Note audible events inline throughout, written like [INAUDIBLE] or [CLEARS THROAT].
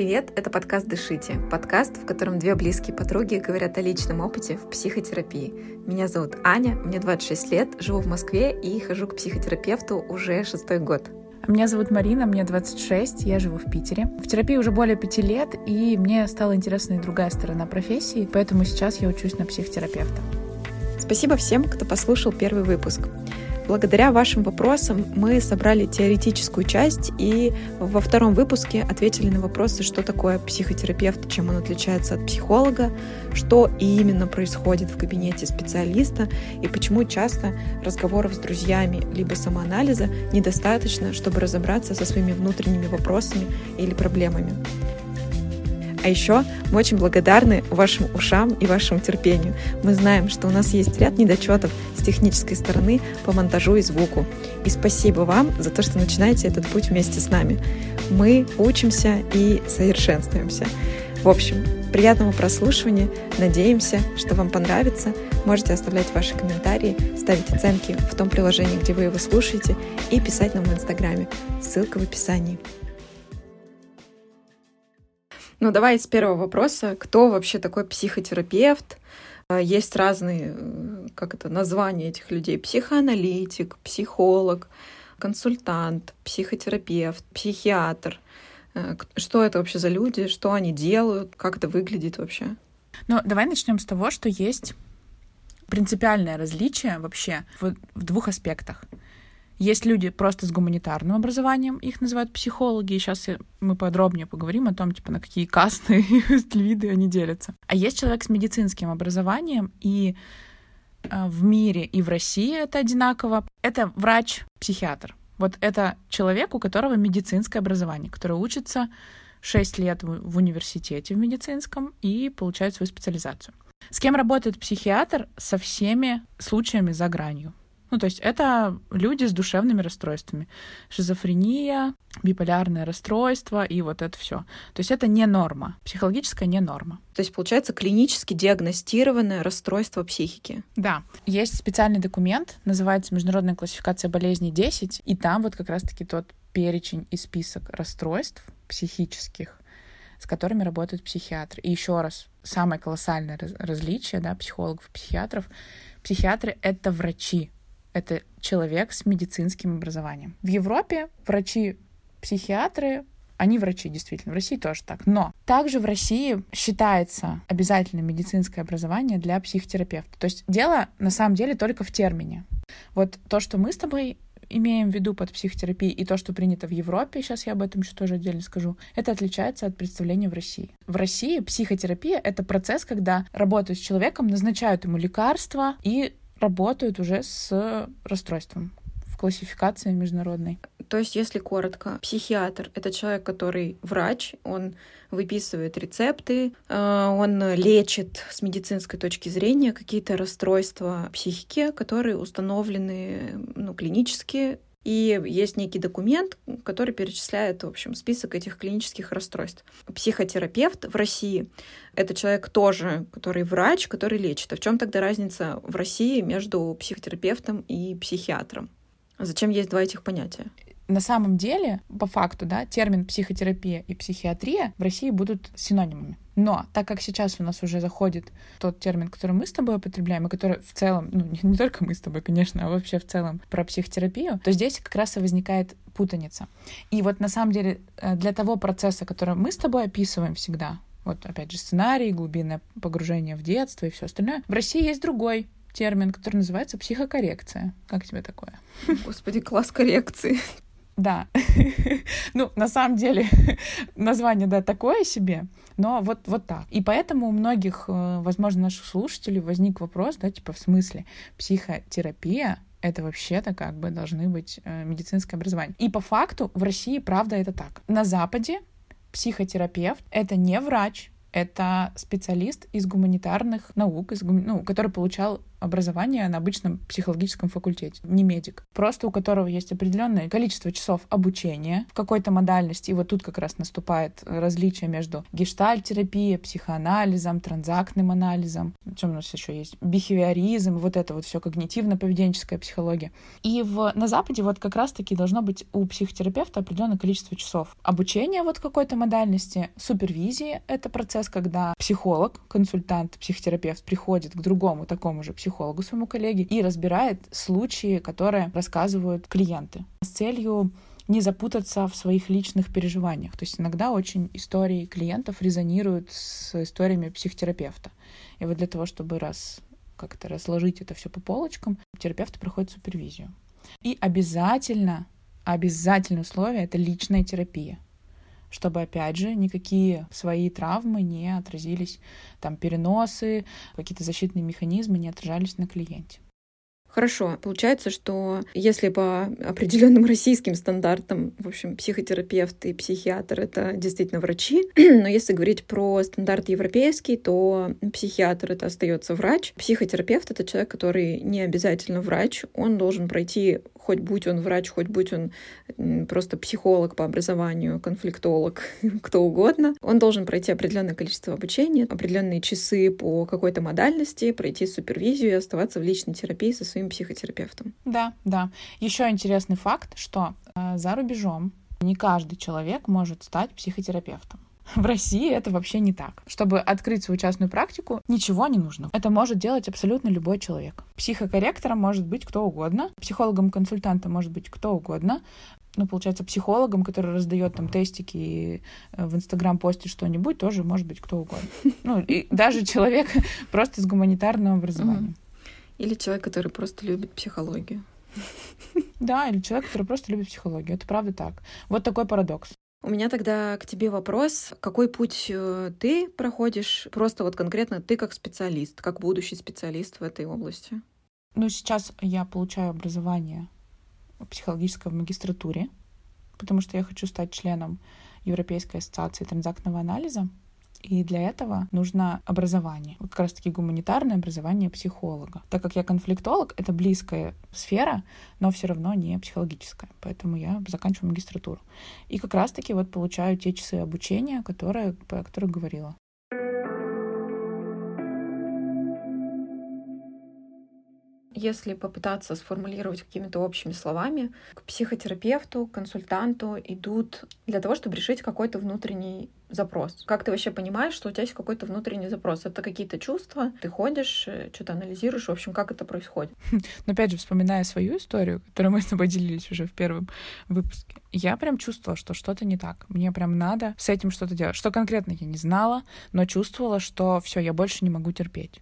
Привет, это подкаст «Дышите», подкаст, в котором две близкие подруги говорят о личном опыте в психотерапии. Меня зовут Аня, мне 26 лет, живу в Москве и хожу к психотерапевту уже шестой год. Меня зовут Марина, мне 26, я живу в Питере. В терапии уже более пяти лет, и мне стала интересна и другая сторона профессии, поэтому сейчас я учусь на психотерапевта. Спасибо всем, кто послушал первый выпуск. Благодаря вашим вопросам мы собрали теоретическую часть и во втором выпуске ответили на вопросы, что такое психотерапевт, чем он отличается от психолога, что именно происходит в кабинете специалиста и почему часто разговоров с друзьями либо самоанализа недостаточно, чтобы разобраться со своими внутренними вопросами или проблемами. А еще мы очень благодарны вашим ушам и вашему терпению. Мы знаем, что у нас есть ряд недочетов технической стороны по монтажу и звуку. И спасибо вам за то, что начинаете этот путь вместе с нами. Мы учимся и совершенствуемся. В общем, приятного прослушивания. Надеемся, что вам понравится. Можете оставлять ваши комментарии, ставить оценки в том приложении, где вы его слушаете, и писать нам в Инстаграме. Ссылка в описании. Ну, давай с первого вопроса. Кто вообще такой психотерапевт? А, есть разные, как это, названия этих людей. Психоаналитик, психолог, консультант, психотерапевт, психиатр. Э, что это вообще за люди? Что они делают? Как это выглядит вообще? Ну, давай начнем с того, что есть принципиальное различие вообще в, в двух аспектах. Есть люди просто с гуманитарным образованием, их называют психологи, сейчас мы подробнее поговорим о том, типа, на какие касты [LAUGHS] виды они делятся. А есть человек с медицинским образованием, и э, в мире и в России это одинаково. Это врач-психиатр. Вот это человек, у которого медицинское образование, который учится 6 лет в университете в медицинском и получает свою специализацию. С кем работает психиатр? Со всеми случаями за гранью. Ну, то есть это люди с душевными расстройствами. Шизофрения, биполярное расстройство и вот это все. То есть это не норма, психологическая не норма. То есть получается клинически диагностированное расстройство психики. Да. Есть специальный документ, называется Международная классификация болезней 10, и там вот как раз-таки тот перечень и список расстройств психических, с которыми работают психиатры. И еще раз, самое колоссальное различие да, психологов и психиатров. Психиатры — это врачи, это человек с медицинским образованием. В Европе врачи-психиатры они врачи, действительно. В России тоже так. Но также в России считается обязательным медицинское образование для психотерапевта. То есть дело на самом деле только в термине. Вот то, что мы с тобой имеем в виду под психотерапией и то, что принято в Европе, сейчас я об этом еще тоже отдельно скажу, это отличается от представления в России. В России психотерапия — это процесс, когда работают с человеком, назначают ему лекарства и работают уже с расстройством в классификации международной. То есть, если коротко, психиатр — это человек, который врач, он выписывает рецепты, э, он лечит с медицинской точки зрения какие-то расстройства психики, которые установлены ну, клинически и есть некий документ, который перечисляет, в общем, список этих клинических расстройств. Психотерапевт в России — это человек тоже, который врач, который лечит. А в чем тогда разница в России между психотерапевтом и психиатром? Зачем есть два этих понятия? На самом деле, по факту, да, термин психотерапия и психиатрия в России будут синонимами. Но так как сейчас у нас уже заходит тот термин, который мы с тобой употребляем, и который в целом, ну, не, не только мы с тобой, конечно, а вообще в целом про психотерапию, то здесь как раз и возникает путаница. И вот на самом деле э, для того процесса, который мы с тобой описываем всегда, вот опять же сценарий, глубинное погружение в детство и все остальное, в России есть другой термин, который называется психокоррекция. Как тебе такое? Господи, класс коррекции. Да. [LAUGHS] ну, на самом деле, [LAUGHS] название, да, такое себе, но вот, вот так. И поэтому у многих, э, возможно, наших слушателей возник вопрос, да, типа, в смысле, психотерапия это вообще-то как бы должны быть э, медицинское образование. И по факту в России, правда, это так. На Западе психотерапевт — это не врач, это специалист из гуманитарных наук, из, ну, который получал образование на обычном психологическом факультете, не медик. Просто у которого есть определенное количество часов обучения в какой-то модальности. И вот тут как раз наступает различие между гештальтерапией, психоанализом, транзактным анализом. Что у нас еще есть? Бихевиоризм, вот это вот все когнитивно-поведенческая психология. И в, на Западе вот как раз-таки должно быть у психотерапевта определенное количество часов обучения вот какой-то модальности, супервизии — это процесс, когда психолог, консультант, психотерапевт приходит к другому такому же психологу, своему коллеге, и разбирает случаи, которые рассказывают клиенты с целью не запутаться в своих личных переживаниях. То есть иногда очень истории клиентов резонируют с историями психотерапевта. И вот для того, чтобы раз как-то разложить это все по полочкам, терапевт проходит супервизию. И обязательно, обязательное условие — это личная терапия чтобы, опять же, никакие свои травмы не отразились, там, переносы, какие-то защитные механизмы не отражались на клиенте. Хорошо. Получается, что если по определенным российским стандартам, в общем, психотерапевт и психиатр — это действительно врачи, [CLEARS THROAT] но если говорить про стандарт европейский, то психиатр — это остается врач, психотерапевт — это человек, который не обязательно врач, он должен пройти хоть будь он врач, хоть будь он просто психолог по образованию, конфликтолог, [LAUGHS] кто угодно, он должен пройти определенное количество обучения, определенные часы по какой-то модальности, пройти супервизию и оставаться в личной терапии со своим психотерапевтом. Да, да. Еще интересный факт, что э, за рубежом не каждый человек может стать психотерапевтом. В России это вообще не так. Чтобы открыть свою частную практику, ничего не нужно. Это может делать абсолютно любой человек. Психокорректором может быть кто угодно, психологом-консультантом может быть кто угодно, ну, получается, психологом, который раздает там тестики и э, в Инстаграм постит что-нибудь, тоже может быть кто угодно. Ну, и даже человек [LAUGHS] просто с гуманитарным образованием. Или человек, который просто любит психологию. [LAUGHS] Да, или человек, который просто любит психологию. Это правда так. Вот такой парадокс. У меня тогда к тебе вопрос. Какой путь э, ты проходишь? Просто вот конкретно ты как специалист, как будущий специалист в этой области. Ну, сейчас я получаю образование психологическое в магистратуре, потому что я хочу стать членом Европейской ассоциации транзактного анализа. И для этого нужно образование, вот как раз-таки гуманитарное образование психолога. Так как я конфликтолог, это близкая сфера, но все равно не психологическая. Поэтому я заканчиваю магистратуру. И как раз-таки вот получаю те часы обучения, которые, про которые говорила. Если попытаться сформулировать какими-то общими словами, к психотерапевту, консультанту идут для того, чтобы решить какой-то внутренний запрос. Как ты вообще понимаешь, что у тебя есть какой-то внутренний запрос? Это какие-то чувства, ты ходишь, э, что-то анализируешь, в общем, как это происходит? [LAUGHS] Но опять же, вспоминая свою историю, которую мы с тобой делились уже в первом выпуске, я прям чувствовала, что что-то не так. Мне прям надо с этим что-то делать. Что конкретно я не знала, но чувствовала, что все, я больше не могу терпеть.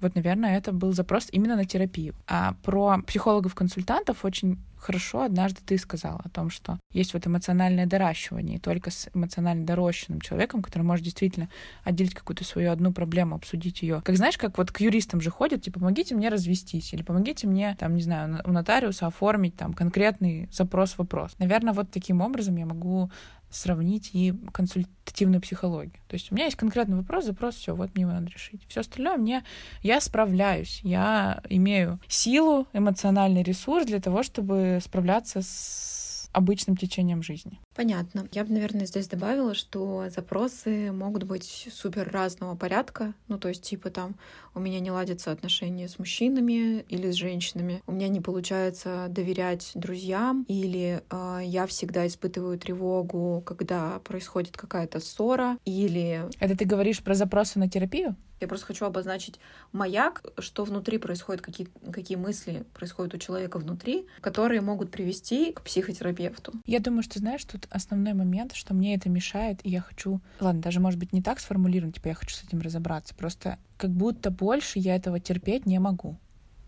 Вот, наверное, это был запрос именно на терапию. А про психологов-консультантов очень хорошо однажды ты сказала о том, что есть вот эмоциональное доращивание, и только с эмоционально дорощенным человеком, который может действительно отделить какую-то свою одну проблему, обсудить ее. Как знаешь, как вот к юристам же ходят, типа, помогите мне развестись, или помогите мне, там, не знаю, у нотариуса оформить там конкретный запрос-вопрос. Наверное, вот таким образом я могу сравнить и консультативную психологию. То есть у меня есть конкретный вопрос, запрос, все, вот мне его надо решить. Все остальное мне я справляюсь, я имею силу, эмоциональный ресурс для того, чтобы справляться с обычным течением жизни. Понятно. Я бы, наверное, здесь добавила, что запросы могут быть супер разного порядка. Ну, то есть, типа там, у меня не ладятся отношения с мужчинами или с женщинами, у меня не получается доверять друзьям, или э, я всегда испытываю тревогу, когда происходит какая-то ссора, или... Это ты говоришь про запросы на терапию? Я просто хочу обозначить маяк, что внутри происходит, какие, какие мысли происходят у человека внутри, которые могут привести к психотерапевту. Я думаю, что, знаешь, основной момент, что мне это мешает, и я хочу... Ладно, даже, может быть, не так сформулировать, типа, я хочу с этим разобраться. Просто как будто больше я этого терпеть не могу.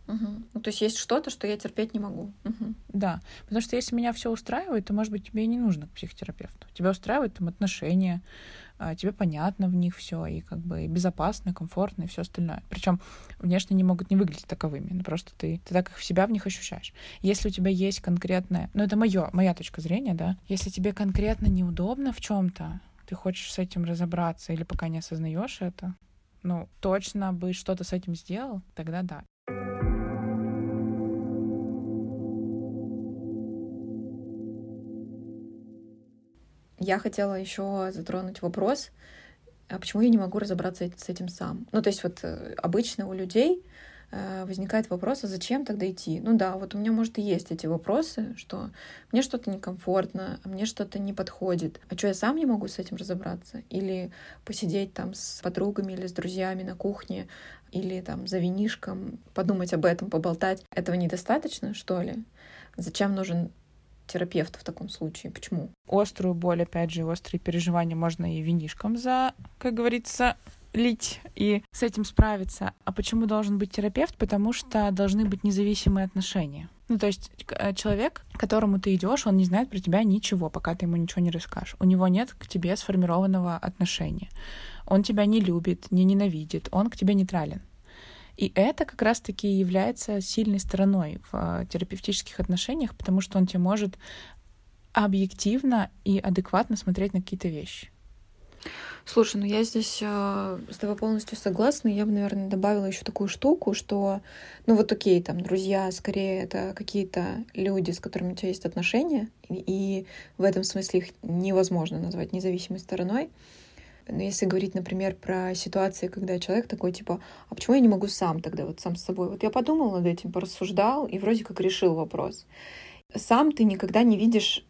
Угу. Ну, то есть есть что-то, что я терпеть не могу. Угу. Да, потому что если меня все устраивает, то, может быть, тебе и не нужно к психотерапевту. Тебя устраивают там отношения, тебе понятно в них все, и как бы безопасно, комфортно, и все остальное. Причем внешне не могут не выглядеть таковыми, но просто ты, ты так их в себя в них ощущаешь. Если у тебя есть конкретное, ну это мое, моя точка зрения, да, если тебе конкретно неудобно в чем-то, ты хочешь с этим разобраться или пока не осознаешь это, ну, точно бы что-то с этим сделал, тогда да. Я хотела еще затронуть вопрос, а почему я не могу разобраться с этим сам? Ну, то есть вот э, обычно у людей Э, возникает вопрос, а зачем тогда идти? Ну да, вот у меня, может, и есть эти вопросы, что мне что-то некомфортно, а мне что-то не подходит. А что, я сам не могу с этим разобраться? Или посидеть там с подругами или с друзьями на кухне, или там за винишком, подумать об этом, поболтать. Этого недостаточно, что ли? Зачем нужен терапевт в таком случае? Почему? Острую боль, опять же, острые переживания можно и винишком за, как говорится, лить и с этим справиться. А почему должен быть терапевт? Потому что должны быть независимые отношения. Ну, то есть э, человек, к которому ты идешь, он не знает про тебя ничего, пока ты ему ничего не расскажешь. У него нет к тебе сформированного отношения. Он тебя не любит, не ненавидит, он к тебе нейтрален. И это как раз-таки является сильной стороной в э, терапевтических отношениях, потому что он тебе может объективно и адекватно смотреть на какие-то вещи. Слушай, ну я здесь э, с тобой полностью согласна. Я бы, наверное, добавила еще такую штуку, что, ну вот окей, там, друзья, скорее это какие-то люди, с которыми у тебя есть отношения, и, и в этом смысле их невозможно назвать независимой стороной. Но если говорить, например, про ситуации, когда человек такой, типа, а почему я не могу сам тогда, вот сам с собой? Вот я подумал над этим, порассуждал и вроде как решил вопрос. Сам ты никогда не видишь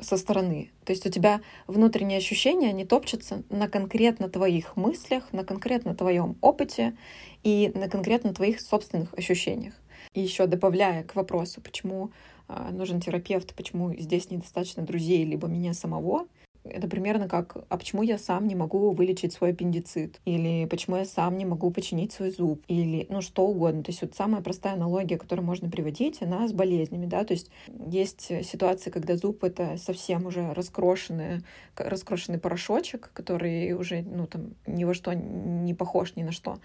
со стороны. То есть у тебя внутренние ощущения, они топчутся на конкретно твоих мыслях, на конкретно твоем опыте и на конкретно твоих собственных ощущениях. И еще добавляя к вопросу, почему э, нужен терапевт, почему здесь недостаточно друзей, либо меня самого, это примерно как, а почему я сам не могу вылечить свой аппендицит? Или почему я сам не могу починить свой зуб? Или, ну, что угодно. То есть вот самая простая аналогия, которую можно приводить, она с болезнями, да, то есть есть ситуации, когда зуб — это совсем уже раскрошенный, раскрошенный порошочек, который уже, ну, там, ни во что не похож ни на что.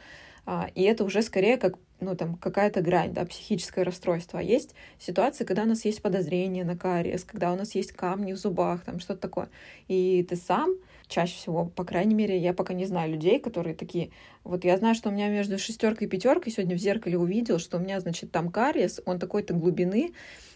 А, и это уже скорее как ну, там, какая-то грань, да, психическое расстройство. А есть ситуации, когда у нас есть подозрение на кариес, когда у нас есть камни в зубах, там, что-то такое. И ты сам чаще всего, по крайней мере, я пока не знаю людей, которые такие, вот я знаю, что у меня между шестеркой и пятеркой сегодня в зеркале увидел, что у меня, значит, там кариес, он такой-то глубины,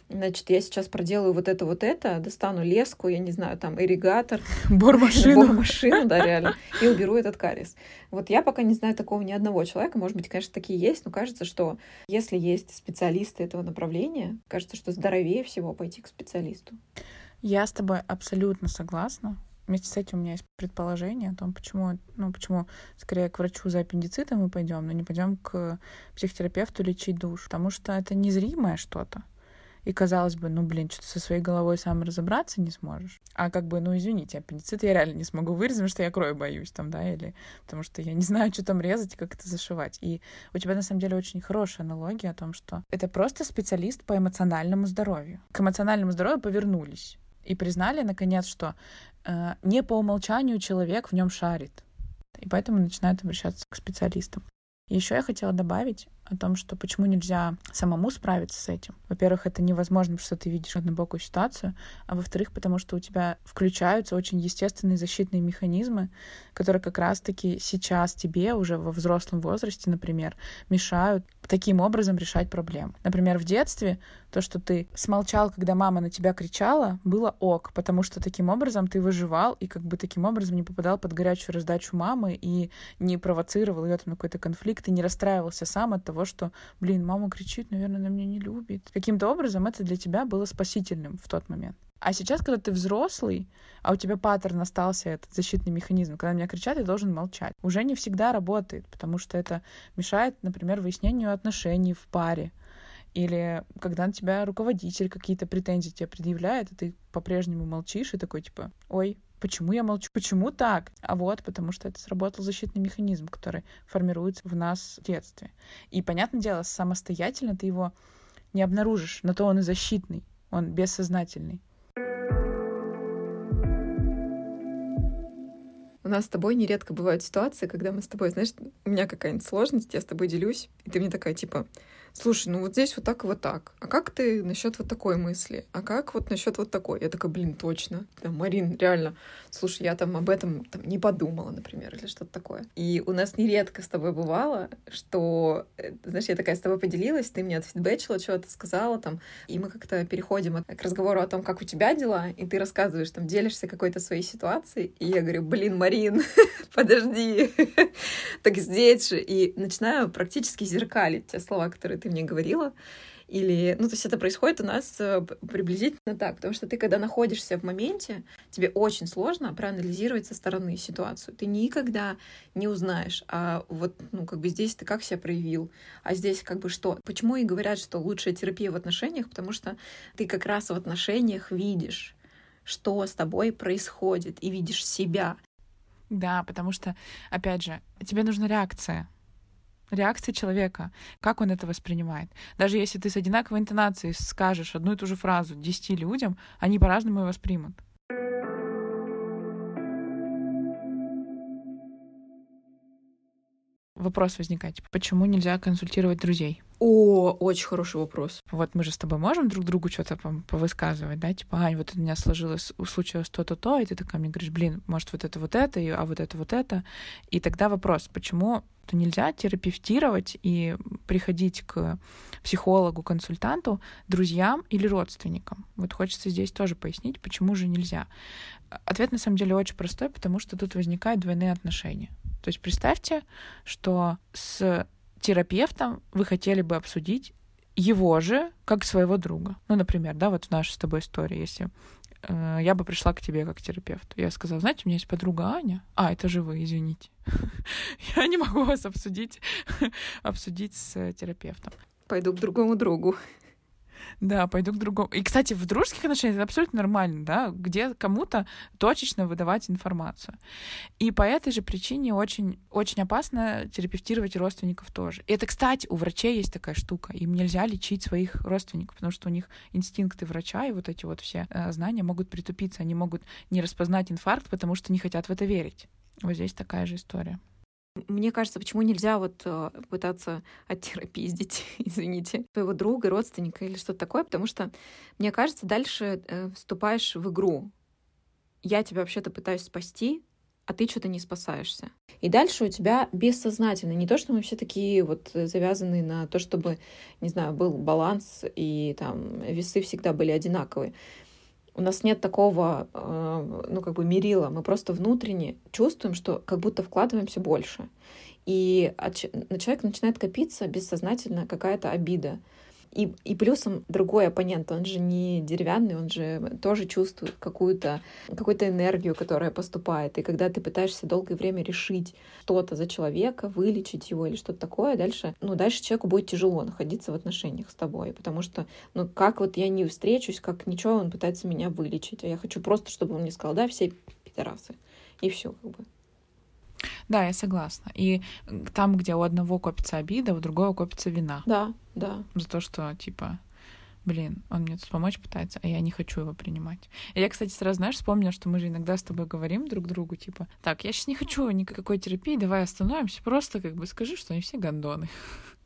Значит, я сейчас проделаю вот это, вот это, достану леску, я не знаю, там, ирригатор. [LAUGHS] Бормашину. Бормашину, да, [LAUGHS] реально. И уберу этот кариес. Вот я пока не знаю такого ни одного человека. Может быть, конечно, такие есть, но кажется, что если есть специалисты этого направления, кажется, что здоровее всего пойти к специалисту. Я с тобой абсолютно согласна. Вместе с этим у меня есть предположение о том, почему, ну, почему скорее к врачу за аппендицитом мы пойдем, но не пойдем к психотерапевту лечить душ. Потому что это незримое что-то. И казалось бы, ну, блин, что-то со своей головой сам разобраться не сможешь. А как бы, ну, извините, аппендицит я реально не смогу вырезать, потому что я крови боюсь там, да, или потому что я не знаю, что там резать и как это зашивать. И у тебя, на самом деле, очень хорошая аналогия о том, что это просто специалист по эмоциональному здоровью. К эмоциональному здоровью повернулись и признали, наконец, что э, не по умолчанию человек в нем шарит. И поэтому начинают обращаться к специалистам. Еще я хотела добавить о том, что почему нельзя самому справиться с этим. Во-первых, это невозможно, потому что ты видишь однобокую ситуацию, а во-вторых, потому что у тебя включаются очень естественные защитные механизмы, которые как раз-таки сейчас тебе уже во взрослом возрасте, например, мешают таким образом решать проблемы. Например, в детстве то, что ты смолчал, когда мама на тебя кричала, было ок, потому что таким образом ты выживал и как бы таким образом не попадал под горячую раздачу мамы и не провоцировал ее там на какой-то конфликт и не расстраивался сам от того, что, блин, мама кричит, наверное, она меня не любит. Каким-то образом это для тебя было спасительным в тот момент. А сейчас, когда ты взрослый, а у тебя паттерн остался этот защитный механизм, когда меня кричат, я должен молчать, уже не всегда работает, потому что это мешает, например, выяснению отношений в паре. Или когда на тебя руководитель какие-то претензии тебе предъявляет, и ты по-прежнему молчишь и такой типа, ой, почему я молчу? Почему так? А вот потому что это сработал защитный механизм, который формируется в нас в детстве. И, понятное дело, самостоятельно ты его не обнаружишь, но то он и защитный, он бессознательный. У нас с тобой нередко бывают ситуации, когда мы с тобой, знаешь, у меня какая-нибудь сложность, я с тобой делюсь, И ты мне такая, типа, слушай, ну вот здесь вот так и вот так. А как ты насчет вот такой мысли? А как вот насчет вот такой? Я такая, блин, точно. Там, Марин, реально, слушай, я там об этом там, не подумала, например, или что-то такое. И у нас нередко с тобой бывало, что, э, знаешь, я такая с тобой поделилась, ты мне отфидбэчила, что-то сказала там, и мы как-то переходим к разговору о том, как у тебя дела, и ты рассказываешь, там, делишься какой-то своей ситуацией, и я говорю, блин, Марин, [LAUGHS] подожди, [LAUGHS] так здесь же. И начинаю практически зеркалить те слова, которые ты мне говорила. Или, ну, то есть это происходит у нас э, приблизительно так, потому что ты, когда находишься в моменте, тебе очень сложно проанализировать со стороны ситуацию. Ты никогда не узнаешь, а вот, ну, как бы здесь ты как себя проявил, а здесь как бы что. Почему и говорят, что лучшая терапия в отношениях, потому что ты как раз в отношениях видишь, что с тобой происходит, и видишь себя. Да, потому что, опять же, тебе нужна реакция реакция человека, как он это воспринимает. Даже если ты с одинаковой интонацией скажешь одну и ту же фразу десяти людям, они по-разному ее воспримут. Вопрос возникает, типа, почему нельзя консультировать друзей? О, очень хороший вопрос. Вот мы же с тобой можем друг другу что-то повысказывать, да, типа, Ань, вот у меня сложилось, случилось то-то, то, и ты такая мне говоришь, блин, может, вот это вот это, а вот это вот это. И тогда вопрос, почему то нельзя терапевтировать и приходить к психологу, консультанту, друзьям или родственникам. Вот хочется здесь тоже пояснить, почему же нельзя. Ответ на самом деле очень простой, потому что тут возникают двойные отношения. То есть представьте, что с терапевтом вы хотели бы обсудить его же как своего друга. Ну, например, да, вот в нашей с тобой истории, если э, я бы пришла к тебе как терапевт. Я сказала, знаете, у меня есть подруга Аня. А, это же вы, извините. [LAUGHS] Я не могу вас обсудить, [LAUGHS] обсудить с терапевтом. Пойду к другому другу. Да, пойду к другому. И, кстати, в дружеских отношениях это абсолютно нормально, да, где кому-то точечно выдавать информацию. И по этой же причине очень, очень опасно терапевтировать родственников тоже. И это, кстати, у врачей есть такая штука. Им нельзя лечить своих родственников, потому что у них инстинкты врача и вот эти вот все э, знания могут притупиться. Они могут не распознать инфаркт, потому что не хотят в это верить. Вот здесь такая же история. Мне кажется, почему нельзя вот э, пытаться оттерапиздить, [LAUGHS] извините, своего друга, родственника или что-то такое, потому что, мне кажется, дальше э, вступаешь в игру. Я тебя вообще-то пытаюсь спасти, а ты что-то не спасаешься. И дальше у тебя бессознательно. Не то, что мы все такие вот завязаны на то, чтобы, не знаю, был баланс и там весы всегда были одинаковые. У нас нет такого, э, ну, как бы мерила. Мы просто внутренне чувствуем, что как будто вкладываемся больше. И на человека начинает копиться бессознательно какая-то обида. И, и плюсом другой оппонент, он же не деревянный, он же тоже чувствует какую-то какую энергию, которая поступает. И когда ты пытаешься долгое время решить что-то за человека, вылечить его или что-то такое, дальше, ну, дальше человеку будет тяжело находиться в отношениях с тобой, потому что, ну, как вот я не встречусь, как ничего, он пытается меня вылечить, а я хочу просто, чтобы он мне сказал, да, все пидорасы. И все, как бы. Да, я согласна. И там, где у одного копится обида, у другого копится вина. Да, да. За то, что, типа, блин, он мне тут помочь пытается, а я не хочу его принимать. И я, кстати, сразу, знаешь, вспомнила, что мы же иногда с тобой говорим друг другу, типа, так, я сейчас не хочу никакой терапии, давай остановимся, просто как бы скажи, что они все гондоны.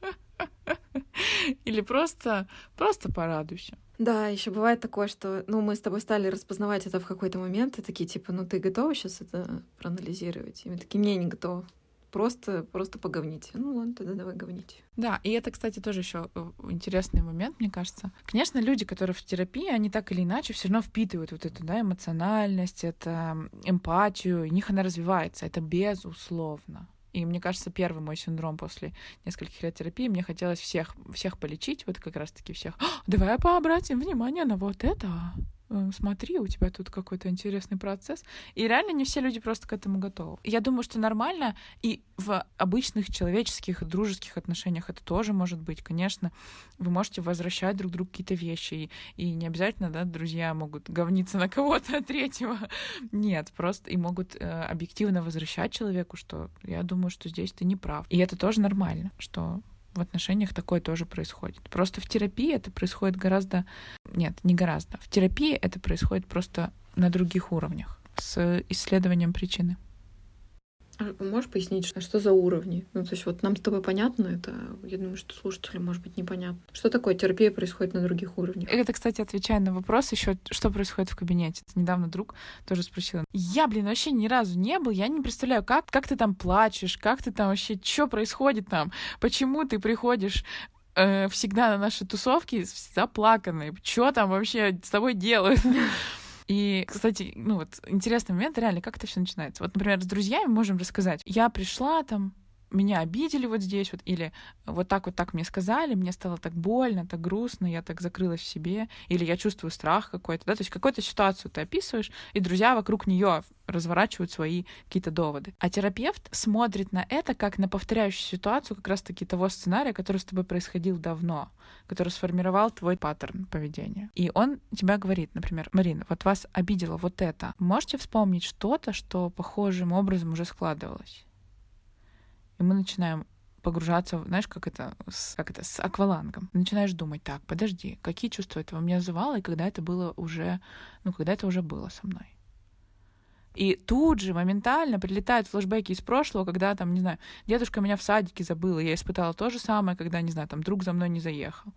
[LAUGHS] Или просто, просто порадуйся. Да, еще бывает такое, что, ну, мы с тобой стали распознавать это в какой-то момент, и такие, типа, ну, ты готова сейчас это проанализировать? И мы такие, мне не готова. Просто, просто поговните. Ну ладно, тогда давай говните. Да, и это, кстати, тоже еще э, интересный момент, мне кажется. Конечно, люди, которые в терапии, они так или иначе все равно впитывают вот эту, да, эмоциональность, это эмпатию, и у них она развивается. Это безусловно. И мне кажется, первый мой синдром после нескольких лет терапии, мне хотелось всех, всех полечить, вот как раз-таки всех. Давай пообратим внимание на вот это. Смотри, у тебя тут какой-то интересный процесс. И реально не все люди просто к этому готовы. Я думаю, что нормально и в обычных человеческих, дружеских отношениях это тоже может быть. Конечно, вы можете возвращать друг другу какие-то вещи, и, и не обязательно, да, друзья могут говниться на кого-то [LAUGHS] третьего. Нет, просто и могут э, объективно возвращать человеку, что я думаю, что здесь ты не прав. И это тоже нормально, что в отношениях такое тоже происходит. Просто в терапии это происходит гораздо... Нет, не гораздо. В терапии это происходит просто на других уровнях с исследованием причины. А можешь пояснить, что за уровни? Ну, то есть вот нам с тобой понятно это, я думаю, что слушателям может быть непонятно. Что такое терапия происходит на других уровнях? Это, кстати, отвечая на вопрос еще, что происходит в кабинете. Это недавно друг тоже спросил. Я, блин, вообще ни разу не был, я не представляю, как, как ты там плачешь, как ты там вообще, что происходит там, почему ты приходишь э, всегда на наши тусовки заплаканные, что там вообще с тобой делают? [LAUGHS] И, кстати, ну вот интересный момент, реально, как это все начинается. Вот, например, с друзьями можем рассказать. Я пришла там, меня обидели вот здесь вот, или вот так вот так мне сказали, мне стало так больно, так грустно, я так закрылась в себе, или я чувствую страх какой-то, да, то есть какую-то ситуацию ты описываешь, и друзья вокруг нее разворачивают свои какие-то доводы. А терапевт смотрит на это как на повторяющую ситуацию как раз-таки того сценария, который с тобой происходил давно, который сформировал твой паттерн поведения. И он тебя говорит, например, Марина, вот вас обидело вот это. Можете вспомнить что-то, что похожим образом уже складывалось? И мы начинаем погружаться, знаешь, как это, с, как это, с аквалангом. Начинаешь думать, так, подожди, какие чувства это во мне вызывало, и когда это было уже, ну, когда это уже было со мной. И тут же моментально прилетают флешбеки из прошлого, когда там, не знаю, дедушка меня в садике забыл, и я испытала то же самое, когда, не знаю, там друг за мной не заехал.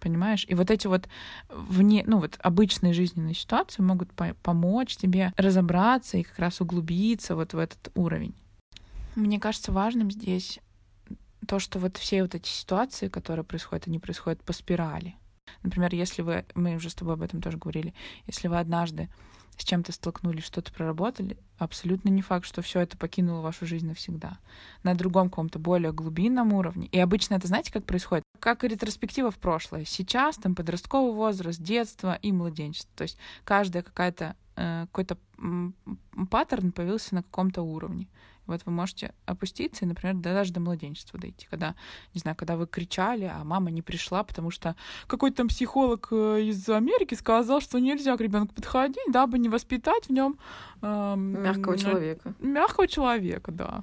Понимаешь? И вот эти вот вне, ну вот обычные жизненные ситуации могут по помочь тебе разобраться и как раз углубиться вот в этот уровень. Мне кажется важным здесь то, что вот все вот эти ситуации, которые происходят, они происходят по спирали. Например, если вы, мы уже с тобой об этом тоже говорили, если вы однажды с чем-то столкнулись, что-то проработали, абсолютно не факт, что все это покинуло вашу жизнь навсегда. На другом каком-то более глубинном уровне. И обычно это, знаете, как происходит? Как ретроспектива в прошлое. Сейчас там подростковый возраст, детство и младенчество. То есть каждая какая-то э, какой-то паттерн появился на каком-то уровне. Вот вы можете опуститься и, например, даже до младенчества дойти, когда, не знаю, когда вы кричали, а мама не пришла, потому что какой-то там психолог э, из Америки сказал, что нельзя к ребенку подходить, дабы не воспитать в нем э, мягкого человека. Мягкого человека, да.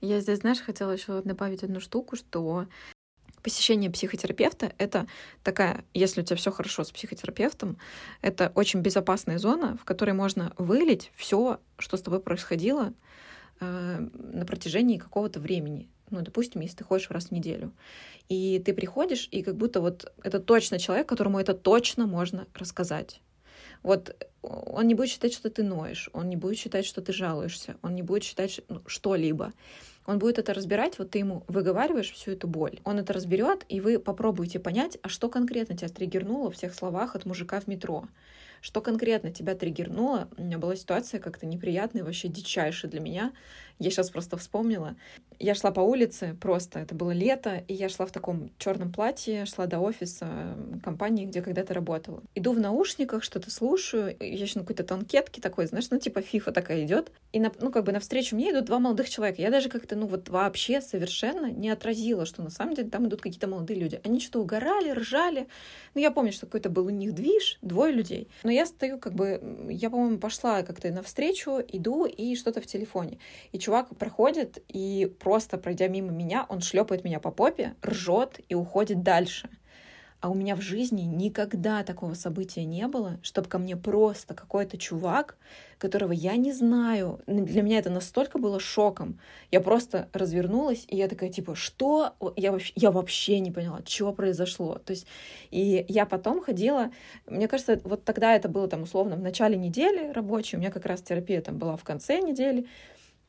Я здесь, знаешь, хотела еще добавить одну штуку, что посещение психотерапевта — это такая, если у тебя все хорошо с психотерапевтом, это очень безопасная зона, в которой можно вылить все, что с тобой происходило э, на протяжении какого-то времени. Ну, допустим, если ты ходишь раз в неделю. И ты приходишь, и как будто вот это точно человек, которому это точно можно рассказать. Вот он не будет считать, что ты ноешь, он не будет считать, что ты жалуешься, он не будет считать ну, что-либо. Он будет это разбирать, вот ты ему выговариваешь всю эту боль. Он это разберет, и вы попробуете понять, а что конкретно тебя триггернуло в тех словах от мужика в метро. Что конкретно тебя триггернуло? У меня была ситуация как-то неприятная, вообще дичайшая для меня. Я сейчас просто вспомнила. Я шла по улице просто, это было лето, и я шла в таком черном платье, шла до офиса компании, где когда-то работала. Иду в наушниках, что-то слушаю, я еще на какой-то танкетке такой, знаешь, ну типа фифа такая идет, и на, ну как бы навстречу мне идут два молодых человека. Я даже как-то, ну вот вообще совершенно не отразила, что на самом деле там идут какие-то молодые люди. Они что-то угорали, ржали. Ну я помню, что какой-то был у них движ, двое людей. Но я стою как бы, я, по-моему, пошла как-то навстречу, иду и что-то в телефоне. И чувак проходит, и просто пройдя мимо меня, он шлепает меня по попе, ржет и уходит дальше. А у меня в жизни никогда такого события не было, чтобы ко мне просто какой-то чувак, которого я не знаю. Для меня это настолько было шоком. Я просто развернулась, и я такая, типа, что? Я вообще, я вообще не поняла, что произошло. То есть, и я потом ходила, мне кажется, вот тогда это было там условно в начале недели рабочей, у меня как раз терапия там была в конце недели,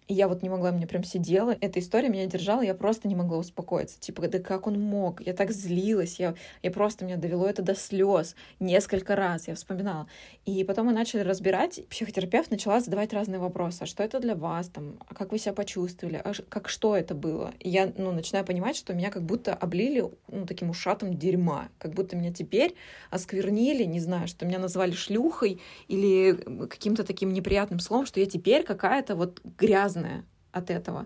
и я вот не могла, мне прям сидела. Эта история меня держала, я просто не могла успокоиться. Типа, да как он мог? Я так злилась, я, я просто, меня довело это до слез несколько раз, я вспоминала. И потом мы начали разбирать, психотерапевт начала задавать разные вопросы. А что это для вас? Там, а как вы себя почувствовали? А как что это было? И я, ну, начинаю понимать, что меня как будто облили, ну, таким ушатом дерьма. Как будто меня теперь осквернили, не знаю, что меня назвали шлюхой или каким-то таким неприятным словом, что я теперь какая-то вот грязная разное от этого.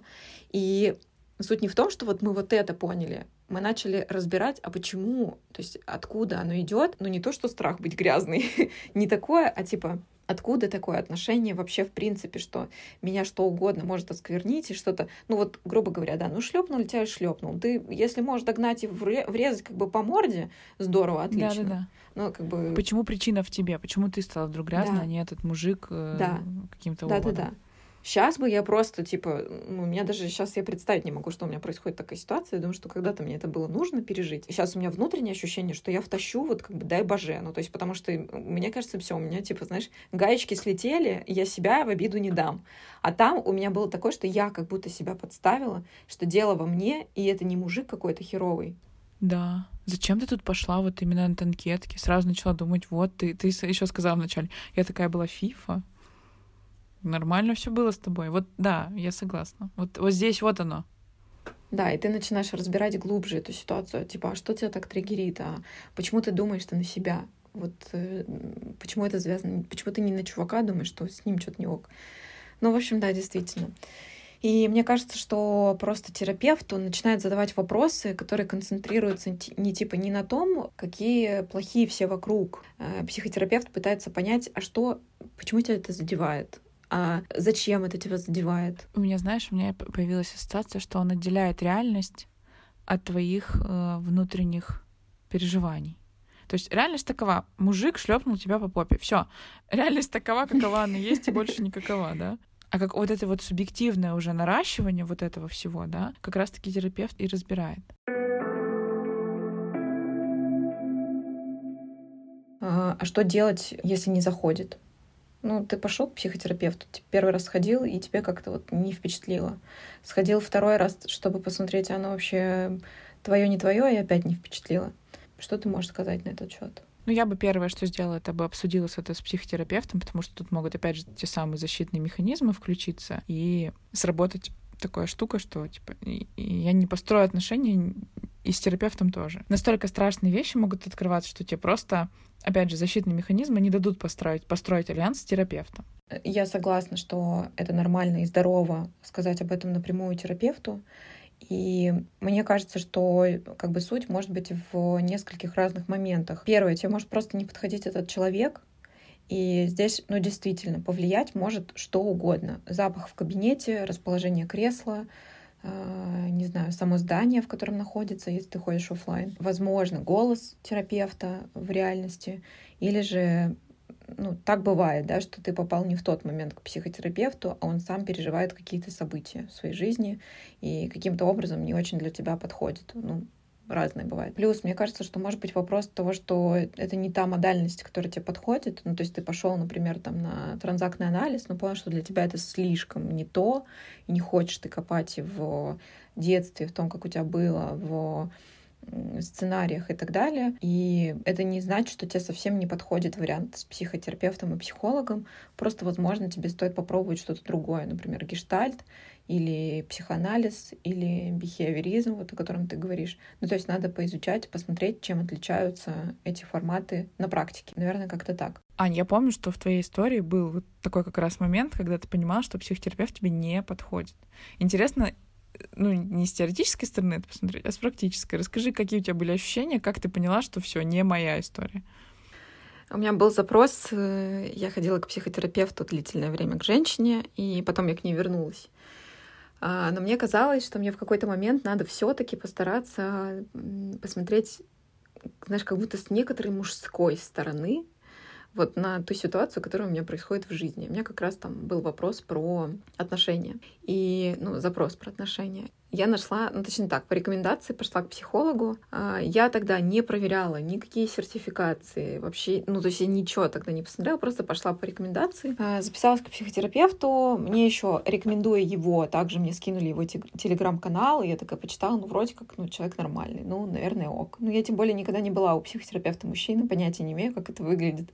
И суть не в том, что вот мы вот это поняли, мы начали разбирать, а почему, то есть откуда оно идет, ну не то, что страх быть грязный, [LAUGHS] не такое, а типа откуда такое отношение вообще в принципе, что меня что угодно может осквернить и что-то, ну вот, грубо говоря, да, ну шлепнул тебя и шлепнул. Ты, если можешь догнать и врезать как бы по морде, здорово, отлично. Да, да, да. Ну, как бы... Почему причина в тебе? Почему ты стала вдруг грязной, да. а не этот мужик э, да. каким-то да, Да, да, да. Сейчас бы я просто, типа, ну, у меня даже сейчас я представить не могу, что у меня происходит такая ситуация. Я думаю, что когда-то мне это было нужно пережить. Сейчас у меня внутреннее ощущение, что я втащу, вот как бы дай боже. Ну, то есть, потому что мне кажется, все, у меня, типа, знаешь, гаечки слетели, я себя в обиду не дам. А там у меня было такое, что я как будто себя подставила, что дело во мне, и это не мужик какой-то херовый. Да. Зачем ты тут пошла вот именно на танкетке? Сразу начала думать, вот ты, ты еще сказала вначале, я такая была фифа. Нормально все было с тобой. Вот да, я согласна. Вот, вот здесь вот оно. Да, и ты начинаешь разбирать глубже эту ситуацию. Типа, а что тебя так триггерит? А почему ты думаешь ты на себя? Вот э, почему это связано? Почему ты не на чувака думаешь, что с ним что-то не ок? Ну, в общем, да, действительно. И мне кажется, что просто терапевт, он начинает задавать вопросы, которые концентрируются не типа не на том, какие плохие все вокруг. Э, психотерапевт пытается понять, а что, почему тебя это задевает, а зачем это тебя задевает? У меня, знаешь, у меня появилась ассоциация, что он отделяет реальность от твоих э, внутренних переживаний. То есть реальность такова. Мужик шлепнул тебя по попе. Все. Реальность такова, какова она есть, и больше никакова, да? А как вот это вот субъективное уже наращивание вот этого всего, да, как раз-таки терапевт и разбирает. А, а что делать, если не заходит? Ну, ты пошел к психотерапевту, первый раз сходил, и тебе как-то вот не впечатлило. Сходил второй раз, чтобы посмотреть, оно вообще твое, не твое, и опять не впечатлило. Что ты можешь сказать на этот счет? Ну, я бы первое, что сделала, это бы обсудила это с психотерапевтом, потому что тут могут, опять же, те самые защитные механизмы включиться и сработать такая штука, что типа я не построю отношения и с терапевтом тоже. Настолько страшные вещи могут открываться, что тебе просто, опять же, защитные механизмы не дадут построить, построить альянс с терапевтом. Я согласна, что это нормально и здорово сказать об этом напрямую терапевту. И мне кажется, что как бы суть может быть в нескольких разных моментах. Первое, тебе может просто не подходить этот человек, и здесь, ну, действительно, повлиять может что угодно. Запах в кабинете, расположение кресла, не знаю, само здание, в котором находится, если ты ходишь офлайн. Возможно, голос терапевта в реальности, или же ну, так бывает, да, что ты попал не в тот момент к психотерапевту, а он сам переживает какие-то события в своей жизни и каким-то образом не очень для тебя подходит. Ну, разные бывают. Плюс, мне кажется, что может быть вопрос того, что это не та модальность, которая тебе подходит. Ну, то есть ты пошел, например, там на транзактный анализ, но понял, что для тебя это слишком не то, и не хочешь ты копать в детстве, в том, как у тебя было, в сценариях и так далее. И это не значит, что тебе совсем не подходит вариант с психотерапевтом и психологом. Просто, возможно, тебе стоит попробовать что-то другое, например, гештальт или психоанализ, или бихевиоризм, вот о котором ты говоришь. Ну, то есть надо поизучать, посмотреть, чем отличаются эти форматы на практике. Наверное, как-то так. Ань, я помню, что в твоей истории был вот такой как раз момент, когда ты понимала, что психотерапевт тебе не подходит. Интересно, ну, не с теоретической стороны это посмотреть, а с практической. Расскажи, какие у тебя были ощущения, как ты поняла, что все не моя история. У меня был запрос, э, я ходила к психотерапевту длительное время к женщине, и потом я к ней вернулась. А, но мне казалось, что мне в какой-то момент надо все-таки постараться посмотреть, знаешь, как будто с некоторой мужской стороны вот на ту ситуацию, которая у меня происходит в жизни. У меня как раз там был вопрос про отношения. И, ну, запрос про отношения я нашла, ну точнее так, по рекомендации пошла к психологу. А, я тогда не проверяла никакие сертификации, вообще, ну то есть я ничего тогда не посмотрела, просто пошла по рекомендации. А, записалась к психотерапевту, мне еще рекомендуя его, также мне скинули его телеграм-канал, и я такая почитала, ну вроде как, ну человек нормальный, ну, наверное, ок. Ну я тем более никогда не была у психотерапевта мужчины, понятия не имею, как это выглядит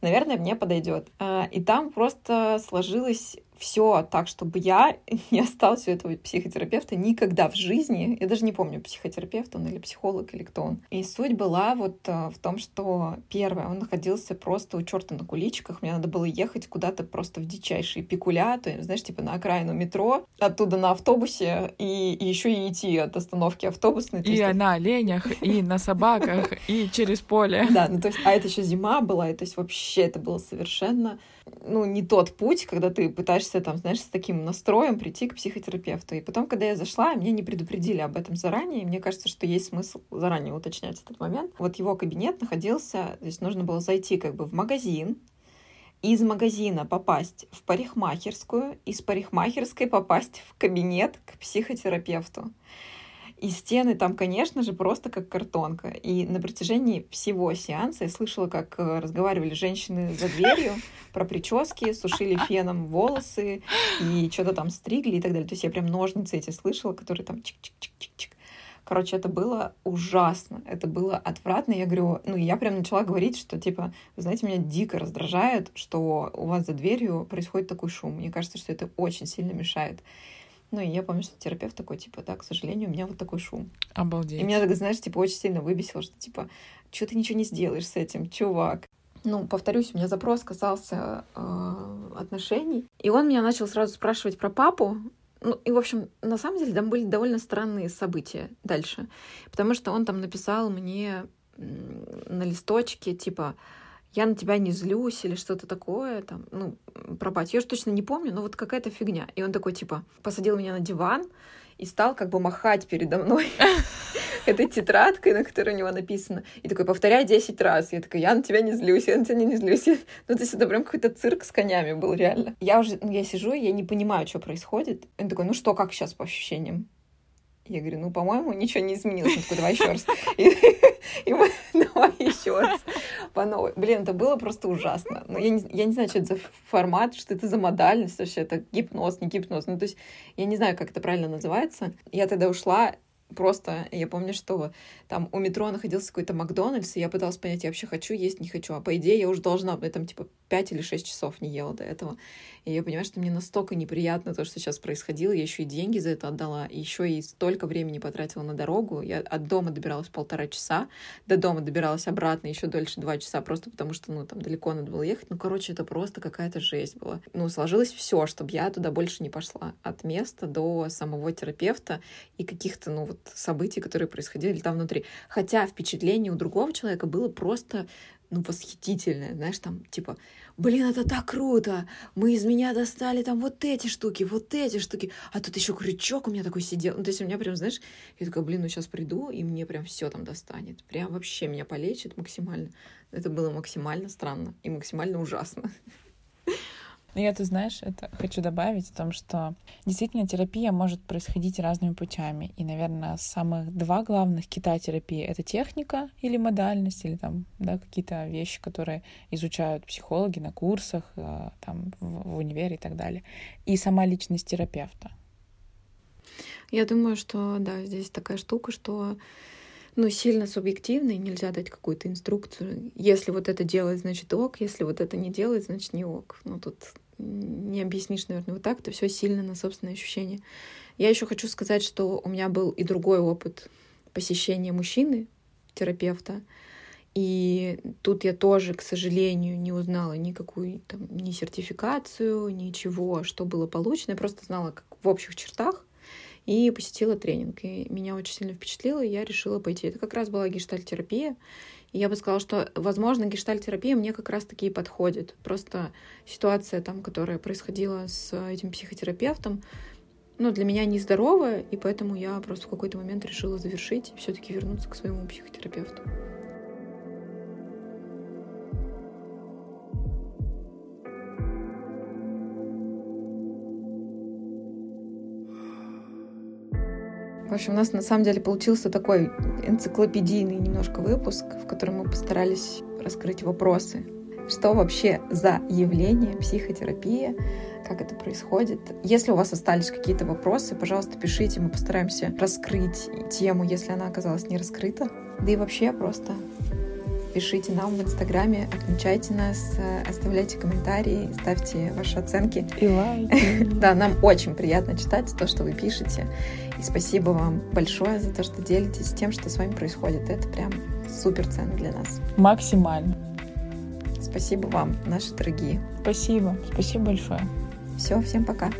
наверное, мне подойдет. А, и там просто сложилось все так, чтобы я [LAUGHS] не осталась у этого психотерапевта никогда в жизни. Я даже не помню, психотерапевт он или психолог, или кто он. И суть была вот э, в том, что первое, он находился просто у черта на куличках. Мне надо было ехать куда-то просто в дичайшие пикуля, то есть, знаешь, типа на окраину метро, оттуда на автобусе, и, и еще и идти от остановки автобусной. И есть, на оленях, и на собаках, и через поле. [LAUGHS] Да, ну то есть, а это еще зима была, и то есть вообще это было совершенно ну, не тот путь, когда ты пытаешься, там, знаешь, с таким настроем прийти к психотерапевту. И потом, когда я зашла, меня не предупредили об этом заранее, и мне кажется, что есть смысл заранее уточнять этот момент. Вот его кабинет находился, то есть нужно было зайти как бы в магазин, из магазина попасть в парикмахерскую, из парикмахерской попасть в кабинет к психотерапевту. И стены там, конечно же, просто как картонка. И на протяжении всего сеанса я слышала, как э, разговаривали женщины за дверью про прически, сушили феном волосы и что-то там стригли и так далее. То есть я прям ножницы эти слышала, которые там чик-чик-чик-чик-чик. Короче, это было ужасно, это было отвратно. Я говорю, ну, я прям начала говорить, что, типа, вы знаете, меня дико раздражает, что у вас за дверью происходит такой шум. Мне кажется, что это очень сильно мешает. Ну, и я помню, что терапевт такой, типа, да, к сожалению, у меня вот такой шум. Обалдеть. И меня, так, знаешь, типа, очень сильно выбесило, что, типа, что ты ничего не сделаешь с этим, чувак. Ну, повторюсь, у меня запрос касался э, отношений. И он меня начал сразу спрашивать про папу. Ну, и, в общем, на самом деле там были довольно странные события дальше. Потому что он там написал мне на листочке, типа, я на тебя не злюсь или что-то такое, там, ну, про батю. Я же точно не помню, но вот какая-то фигня. И он такой, типа, посадил меня на диван и стал как бы махать передо мной [LAUGHS] этой тетрадкой, на которой у него написано. И такой, повторяй 10 раз. Я такая, я на тебя не злюсь, я на тебя не злюсь. [LAUGHS] Ну, то есть это прям какой-то цирк с конями был, реально. Я уже, ну, я сижу, я не понимаю, что происходит. Он такой, ну что, как сейчас по ощущениям? Я говорю, ну, по-моему, ничего не изменилось. Он такой, давай еще раз. И, [LAUGHS] и мы, давай еще раз. По новой. Блин, это было просто ужасно. Ну, я, не, я не знаю, что это за формат, что это за модальность вообще. Это гипноз, не гипноз. Ну, то есть я не знаю, как это правильно называется. Я тогда ушла, Просто я помню, что там у метро находился какой-то Макдональдс, и я пыталась понять, я вообще хочу есть, не хочу. А по идее я уже должна, я там типа 5 или 6 часов не ела до этого. И я понимаю, что мне настолько неприятно то, что сейчас происходило. Я еще и деньги за это отдала, и еще и столько времени потратила на дорогу. Я от дома добиралась полтора часа, до дома добиралась обратно еще дольше два часа, просто потому что, ну, там далеко надо было ехать. Ну, короче, это просто какая-то жесть была. Ну, сложилось все, чтобы я туда больше не пошла. От места до самого терапевта и каких-то, ну, вот событий, которые происходили там внутри. Хотя впечатление у другого человека было просто ну, восхитительное, знаешь, там, типа, блин, это так круто, мы из меня достали там вот эти штуки, вот эти штуки, а тут еще крючок у меня такой сидел, ну, то есть у меня прям, знаешь, я такая, блин, ну, сейчас приду, и мне прям все там достанет, прям вообще меня полечит максимально. Это было максимально странно и максимально ужасно. Но я, ты знаешь, это хочу добавить о том, что действительно терапия может происходить разными путями. И, наверное, самых два главных кита терапии — это техника или модальность, или там, да, какие-то вещи, которые изучают психологи на курсах, э, там, в, универе и так далее. И сама личность терапевта. Я думаю, что, да, здесь такая штука, что ну, сильно субъективный, нельзя дать какую-то инструкцию. Если вот это делать, значит ок, если вот это не делать, значит не ок. Ну, тут не объяснишь, наверное, вот так, это все сильно на собственные ощущения. Я еще хочу сказать, что у меня был и другой опыт посещения мужчины, терапевта, и тут я тоже, к сожалению, не узнала никакую там, ни сертификацию, ничего, что было получено. Я просто знала как в общих чертах и посетила тренинг. И меня очень сильно впечатлило, и я решила пойти. Это как раз была гештальтерапия. Я бы сказала, что, возможно, гештальтерапия мне как раз-таки и подходит. Просто ситуация там, которая происходила с этим психотерапевтом, ну, для меня нездоровая, и поэтому я просто в какой-то момент решила завершить и все-таки вернуться к своему психотерапевту. В общем, у нас на самом деле получился такой энциклопедийный немножко выпуск, в котором мы постарались раскрыть вопросы. Что вообще за явление психотерапия, как это происходит. Если у вас остались какие-то вопросы, пожалуйста, пишите, мы постараемся раскрыть тему, если она оказалась не раскрыта. Да и вообще просто пишите нам в Инстаграме, отмечайте нас, оставляйте комментарии, ставьте ваши оценки. И лайки. [LAUGHS] Да, нам очень приятно читать то, что вы пишете. И спасибо вам большое за то, что делитесь тем, что с вами происходит. Это прям супер ценно для нас. Максимально. Спасибо вам, наши дорогие. Спасибо. Спасибо большое. Все, всем пока.